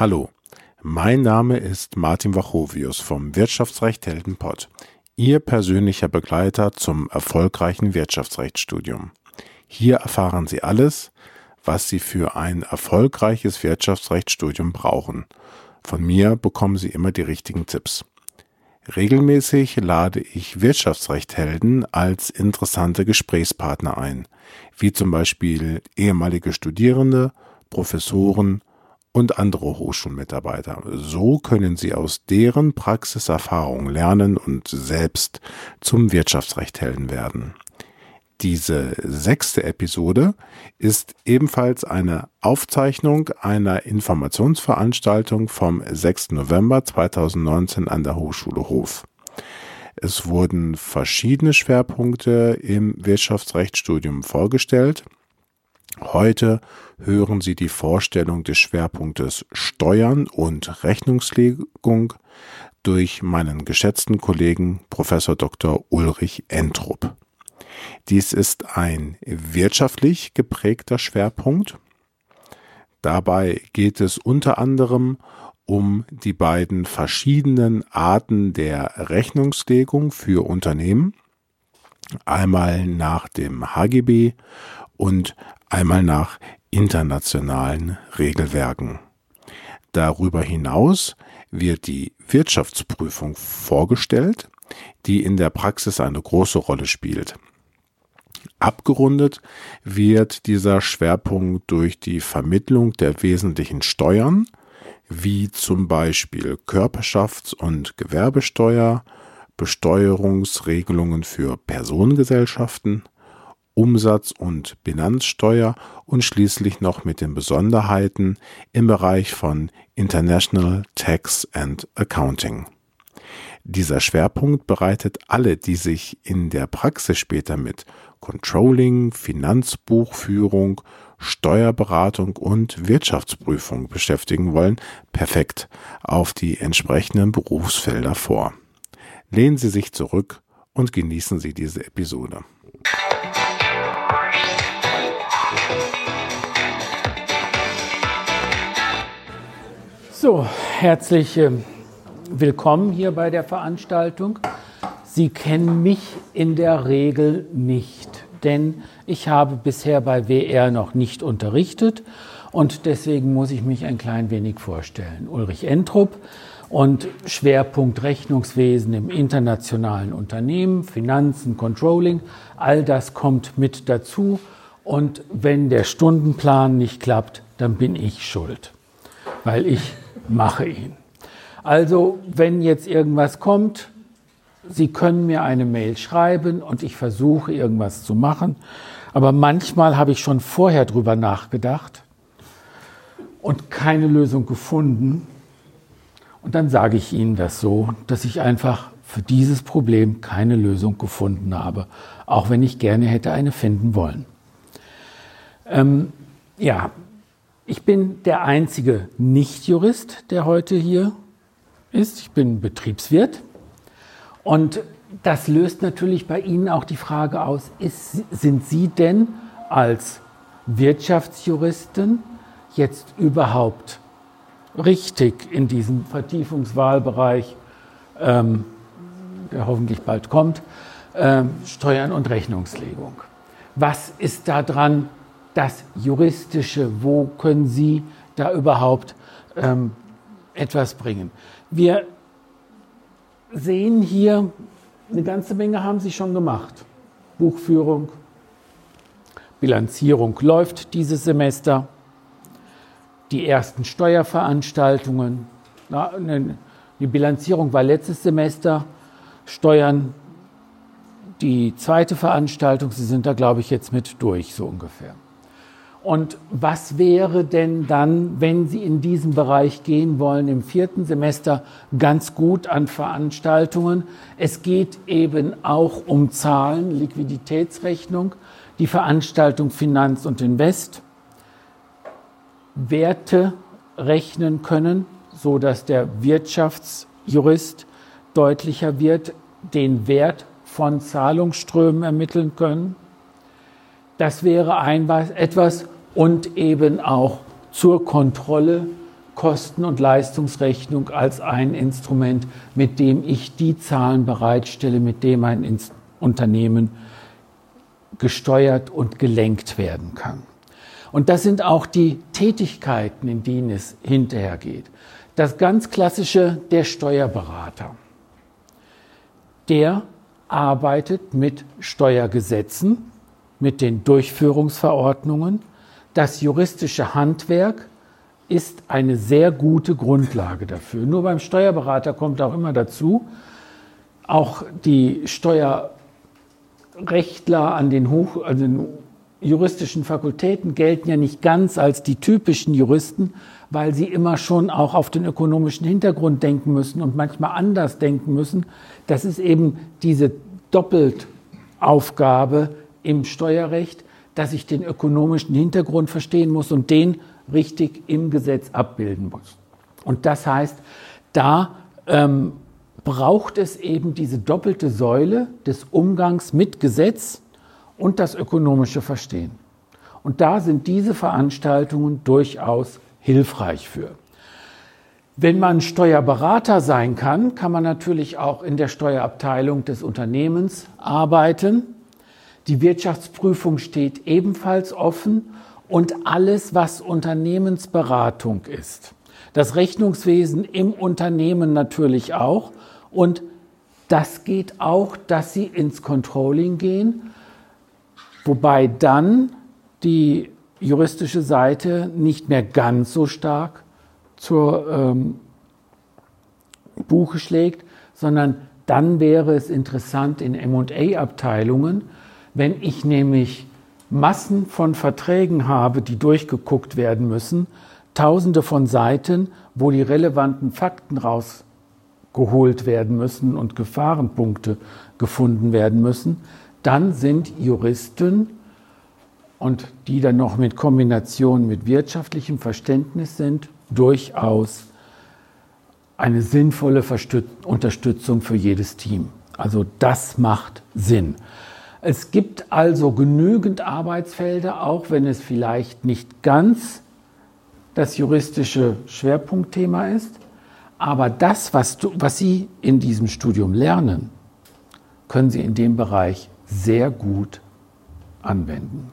Hallo, mein Name ist Martin Wachovius vom Wirtschaftsrecht Heldenpott, Ihr persönlicher Begleiter zum erfolgreichen Wirtschaftsrechtsstudium. Hier erfahren Sie alles, was Sie für ein erfolgreiches Wirtschaftsrechtsstudium brauchen. Von mir bekommen Sie immer die richtigen Tipps. Regelmäßig lade ich Wirtschaftsrechthelden als interessante Gesprächspartner ein, wie zum Beispiel ehemalige Studierende, Professoren und andere Hochschulmitarbeiter. So können sie aus deren Praxiserfahrung lernen und selbst zum Wirtschaftsrechthelden werden. Diese sechste Episode ist ebenfalls eine Aufzeichnung einer Informationsveranstaltung vom 6. November 2019 an der Hochschule Hof. Es wurden verschiedene Schwerpunkte im Wirtschaftsrechtsstudium vorgestellt. Heute hören Sie die Vorstellung des Schwerpunktes Steuern und Rechnungslegung durch meinen geschätzten Kollegen Professor Dr. Ulrich Entrup. Dies ist ein wirtschaftlich geprägter Schwerpunkt. Dabei geht es unter anderem um die beiden verschiedenen Arten der Rechnungslegung für Unternehmen, einmal nach dem HGB und einmal nach internationalen Regelwerken. Darüber hinaus wird die Wirtschaftsprüfung vorgestellt, die in der Praxis eine große Rolle spielt. Abgerundet wird dieser Schwerpunkt durch die Vermittlung der wesentlichen Steuern, wie zum Beispiel Körperschafts- und Gewerbesteuer, Besteuerungsregelungen für Personengesellschaften, Umsatz- und Bilanzsteuer und schließlich noch mit den Besonderheiten im Bereich von International Tax and Accounting. Dieser Schwerpunkt bereitet alle, die sich in der Praxis später mit Controlling, Finanzbuchführung, Steuerberatung und Wirtschaftsprüfung beschäftigen wollen, perfekt auf die entsprechenden Berufsfelder vor. Lehnen Sie sich zurück und genießen Sie diese Episode. So, herzlich ähm, willkommen hier bei der Veranstaltung. Sie kennen mich in der Regel nicht, denn ich habe bisher bei WR noch nicht unterrichtet und deswegen muss ich mich ein klein wenig vorstellen. Ulrich Entrup und Schwerpunkt Rechnungswesen im internationalen Unternehmen, Finanzen, Controlling, all das kommt mit dazu und wenn der Stundenplan nicht klappt, dann bin ich schuld, weil ich mache ihn. Also, wenn jetzt irgendwas kommt, Sie können mir eine Mail schreiben und ich versuche irgendwas zu machen. Aber manchmal habe ich schon vorher drüber nachgedacht und keine Lösung gefunden. Und dann sage ich Ihnen das so, dass ich einfach für dieses Problem keine Lösung gefunden habe, auch wenn ich gerne hätte eine finden wollen. Ähm, ja, ich bin der einzige Nichtjurist, der heute hier ist. Ich bin Betriebswirt. Und das löst natürlich bei Ihnen auch die Frage aus, ist, sind Sie denn als Wirtschaftsjuristen jetzt überhaupt richtig in diesem Vertiefungswahlbereich, ähm, der hoffentlich bald kommt, ähm, Steuern und Rechnungslegung? Was ist da dran das Juristische, wo können Sie da überhaupt ähm, etwas bringen? Wir sehen hier, eine ganze Menge haben Sie schon gemacht. Buchführung, Bilanzierung läuft dieses Semester, die ersten Steuerveranstaltungen. Ne, die Bilanzierung war letztes Semester, Steuern die zweite Veranstaltung. Sie sind da, glaube ich, jetzt mit durch, so ungefähr. Und was wäre denn dann, wenn Sie in diesen Bereich gehen wollen, im vierten Semester? Ganz gut an Veranstaltungen? Es geht eben auch um Zahlen, Liquiditätsrechnung, die Veranstaltung Finanz und Invest, Werte rechnen können, so dass der Wirtschaftsjurist deutlicher wird, den Wert von Zahlungsströmen ermitteln können das wäre ein, etwas und eben auch zur Kontrolle Kosten- und Leistungsrechnung als ein Instrument, mit dem ich die Zahlen bereitstelle, mit dem ein Unternehmen gesteuert und gelenkt werden kann. Und das sind auch die Tätigkeiten, in denen es hinterher geht. Das ganz klassische, der Steuerberater. Der arbeitet mit Steuergesetzen, mit den Durchführungsverordnungen. Das juristische Handwerk ist eine sehr gute Grundlage dafür. Nur beim Steuerberater kommt auch immer dazu, auch die Steuerrechtler an den, Hoch, an den juristischen Fakultäten gelten ja nicht ganz als die typischen Juristen, weil sie immer schon auch auf den ökonomischen Hintergrund denken müssen und manchmal anders denken müssen. Das ist eben diese Doppeltaufgabe im Steuerrecht, dass ich den ökonomischen Hintergrund verstehen muss und den richtig im Gesetz abbilden muss. Und das heißt, da ähm, braucht es eben diese doppelte Säule des Umgangs mit Gesetz und das ökonomische Verstehen. Und da sind diese Veranstaltungen durchaus hilfreich für. Wenn man Steuerberater sein kann, kann man natürlich auch in der Steuerabteilung des Unternehmens arbeiten. Die Wirtschaftsprüfung steht ebenfalls offen und alles, was Unternehmensberatung ist. Das Rechnungswesen im Unternehmen natürlich auch. Und das geht auch, dass Sie ins Controlling gehen, wobei dann die juristische Seite nicht mehr ganz so stark zur ähm, Buche schlägt, sondern dann wäre es interessant in MA-Abteilungen, wenn ich nämlich Massen von Verträgen habe, die durchgeguckt werden müssen, tausende von Seiten, wo die relevanten Fakten rausgeholt werden müssen und Gefahrenpunkte gefunden werden müssen, dann sind Juristen und die dann noch mit Kombination mit wirtschaftlichem Verständnis sind, durchaus eine sinnvolle Unterstützung für jedes Team. Also das macht Sinn. Es gibt also genügend Arbeitsfelder, auch wenn es vielleicht nicht ganz das juristische Schwerpunktthema ist. Aber das, was, du, was Sie in diesem Studium lernen, können Sie in dem Bereich sehr gut anwenden.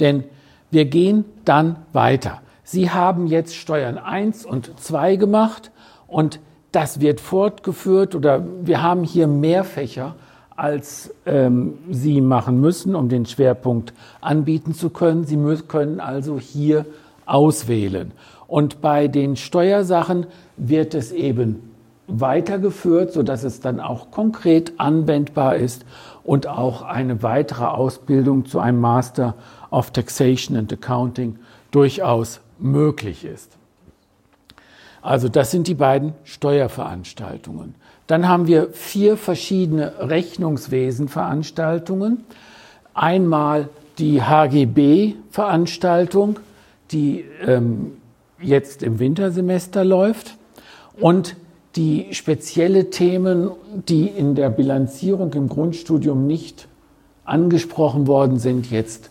Denn wir gehen dann weiter. Sie haben jetzt Steuern 1 und 2 gemacht und das wird fortgeführt oder wir haben hier mehr Fächer, als ähm, Sie machen müssen, um den Schwerpunkt anbieten zu können. Sie können also hier auswählen. Und bei den Steuersachen wird es eben weitergeführt, sodass es dann auch konkret anwendbar ist und auch eine weitere Ausbildung zu einem Master of Taxation and Accounting durchaus möglich ist. Also das sind die beiden Steuerveranstaltungen. Dann haben wir vier verschiedene Rechnungswesenveranstaltungen. Einmal die HGB-Veranstaltung, die ähm, jetzt im Wintersemester läuft und die spezielle Themen, die in der Bilanzierung im Grundstudium nicht angesprochen worden sind, jetzt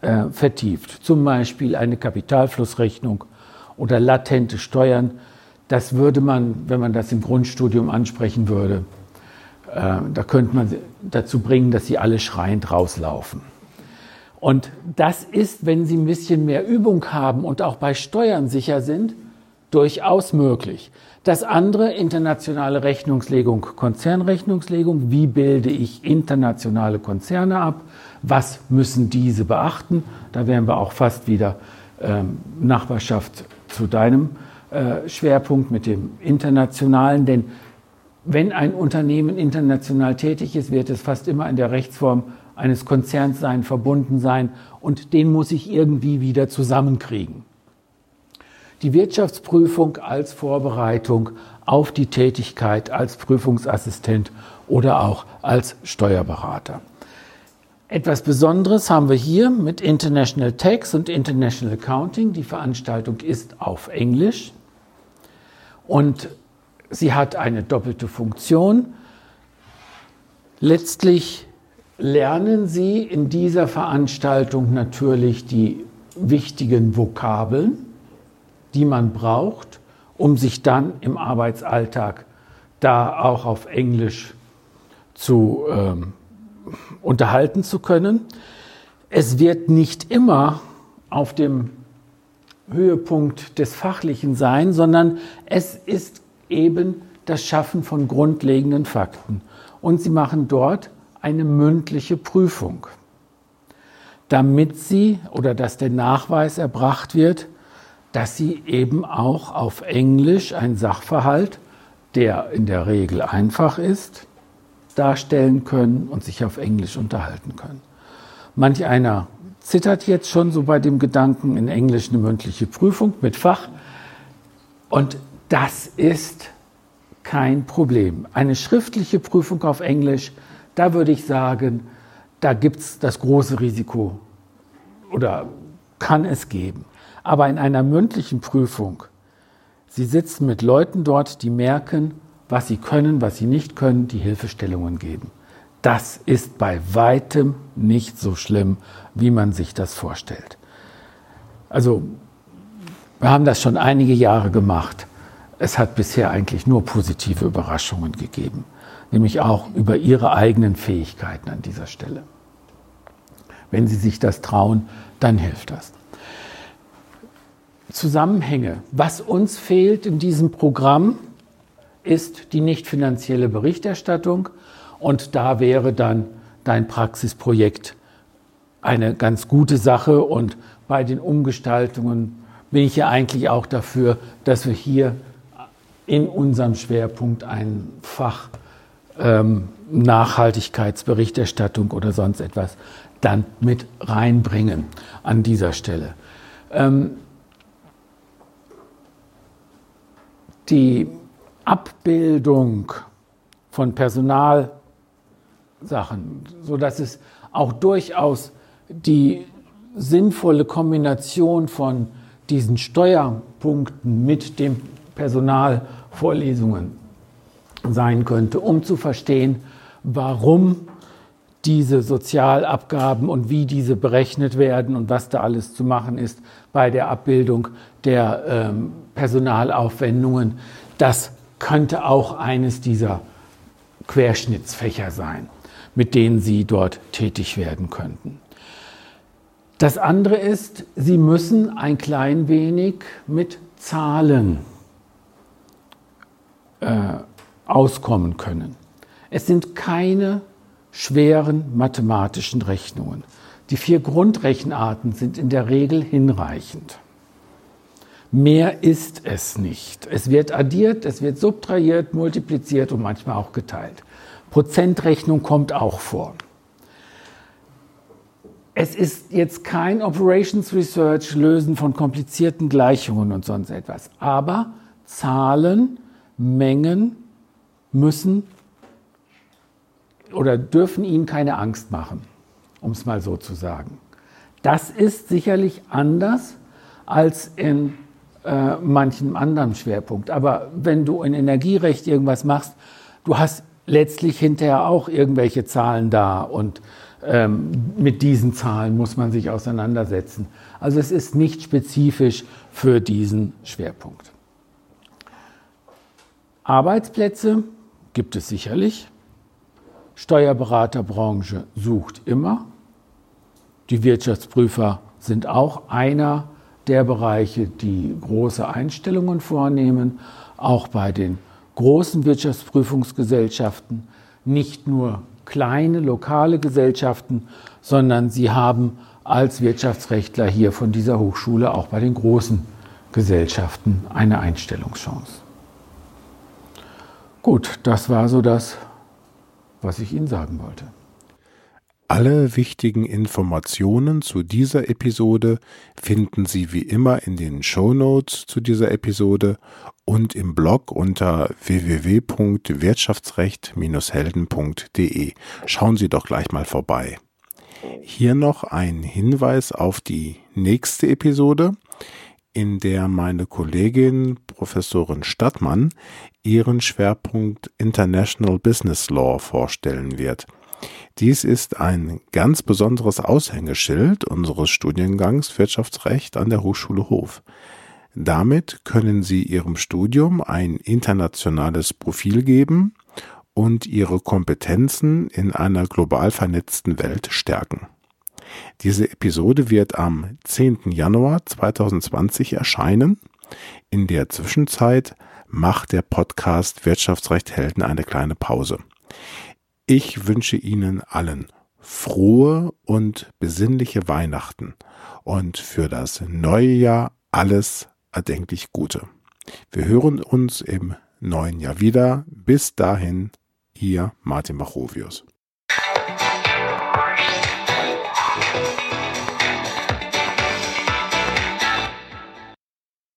äh, vertieft. Zum Beispiel eine Kapitalflussrechnung oder latente Steuern. Das würde man, wenn man das im Grundstudium ansprechen würde, äh, da könnte man dazu bringen, dass sie alle schreiend rauslaufen. Und das ist, wenn Sie ein bisschen mehr Übung haben und auch bei Steuern sicher sind, durchaus möglich. Das andere, internationale Rechnungslegung, Konzernrechnungslegung. Wie bilde ich internationale Konzerne ab? Was müssen diese beachten? Da wären wir auch fast wieder ähm, Nachbarschaft zu deinem äh, Schwerpunkt mit dem internationalen. Denn wenn ein Unternehmen international tätig ist, wird es fast immer in der Rechtsform eines Konzerns sein, verbunden sein und den muss ich irgendwie wieder zusammenkriegen die Wirtschaftsprüfung als Vorbereitung auf die Tätigkeit als Prüfungsassistent oder auch als Steuerberater. Etwas Besonderes haben wir hier mit International Tax und International Accounting. Die Veranstaltung ist auf Englisch und sie hat eine doppelte Funktion. Letztlich lernen Sie in dieser Veranstaltung natürlich die wichtigen Vokabeln die man braucht, um sich dann im Arbeitsalltag da auch auf Englisch zu ähm, unterhalten zu können. Es wird nicht immer auf dem Höhepunkt des Fachlichen sein, sondern es ist eben das Schaffen von grundlegenden Fakten. Und sie machen dort eine mündliche Prüfung, damit sie oder dass der Nachweis erbracht wird, dass sie eben auch auf Englisch einen Sachverhalt, der in der Regel einfach ist, darstellen können und sich auf Englisch unterhalten können. Manch einer zittert jetzt schon so bei dem Gedanken in Englisch eine mündliche Prüfung mit Fach. Und das ist kein Problem. Eine schriftliche Prüfung auf Englisch, da würde ich sagen, da gibt es das große Risiko oder kann es geben. Aber in einer mündlichen Prüfung, Sie sitzen mit Leuten dort, die merken, was sie können, was sie nicht können, die Hilfestellungen geben. Das ist bei weitem nicht so schlimm, wie man sich das vorstellt. Also, wir haben das schon einige Jahre gemacht. Es hat bisher eigentlich nur positive Überraschungen gegeben, nämlich auch über ihre eigenen Fähigkeiten an dieser Stelle. Wenn sie sich das trauen, dann hilft das. Zusammenhänge. Was uns fehlt in diesem Programm, ist die nicht finanzielle Berichterstattung. Und da wäre dann dein Praxisprojekt eine ganz gute Sache. Und bei den Umgestaltungen bin ich ja eigentlich auch dafür, dass wir hier in unserem Schwerpunkt ein Fach ähm, Nachhaltigkeitsberichterstattung oder sonst etwas dann mit reinbringen an dieser Stelle. Ähm, die Abbildung von Personalsachen, sodass es auch durchaus die sinnvolle Kombination von diesen Steuerpunkten mit den Personalvorlesungen sein könnte, um zu verstehen, warum diese Sozialabgaben und wie diese berechnet werden und was da alles zu machen ist bei der Abbildung der ähm, Personalaufwendungen. Das könnte auch eines dieser Querschnittsfächer sein, mit denen Sie dort tätig werden könnten. Das andere ist, Sie müssen ein klein wenig mit Zahlen äh, auskommen können. Es sind keine schweren mathematischen Rechnungen. Die vier Grundrechenarten sind in der Regel hinreichend. Mehr ist es nicht. Es wird addiert, es wird subtrahiert, multipliziert und manchmal auch geteilt. Prozentrechnung kommt auch vor. Es ist jetzt kein Operations Research Lösen von komplizierten Gleichungen und sonst etwas. Aber Zahlen, Mengen müssen oder dürfen Ihnen keine Angst machen, um es mal so zu sagen. Das ist sicherlich anders als in äh, manchem anderen Schwerpunkt. Aber wenn du in Energierecht irgendwas machst, du hast letztlich hinterher auch irgendwelche Zahlen da und ähm, mit diesen Zahlen muss man sich auseinandersetzen. Also es ist nicht spezifisch für diesen Schwerpunkt. Arbeitsplätze gibt es sicherlich. Steuerberaterbranche sucht immer. Die Wirtschaftsprüfer sind auch einer der Bereiche, die große Einstellungen vornehmen, auch bei den großen Wirtschaftsprüfungsgesellschaften, nicht nur kleine lokale Gesellschaften, sondern sie haben als Wirtschaftsrechtler hier von dieser Hochschule auch bei den großen Gesellschaften eine Einstellungschance. Gut, das war so das, was ich Ihnen sagen wollte. Alle wichtigen Informationen zu dieser Episode finden Sie wie immer in den Show Notes zu dieser Episode und im Blog unter www.wirtschaftsrecht-helden.de. Schauen Sie doch gleich mal vorbei. Hier noch ein Hinweis auf die nächste Episode, in der meine Kollegin Professorin Stadtmann ihren Schwerpunkt International Business Law vorstellen wird. Dies ist ein ganz besonderes Aushängeschild unseres Studiengangs Wirtschaftsrecht an der Hochschule Hof. Damit können Sie Ihrem Studium ein internationales Profil geben und Ihre Kompetenzen in einer global vernetzten Welt stärken. Diese Episode wird am 10. Januar 2020 erscheinen. In der Zwischenzeit macht der Podcast Wirtschaftsrecht Helden eine kleine Pause. Ich wünsche Ihnen allen frohe und besinnliche Weihnachten und für das neue Jahr alles erdenklich Gute. Wir hören uns im neuen Jahr wieder. Bis dahin, Ihr Martin Machovius.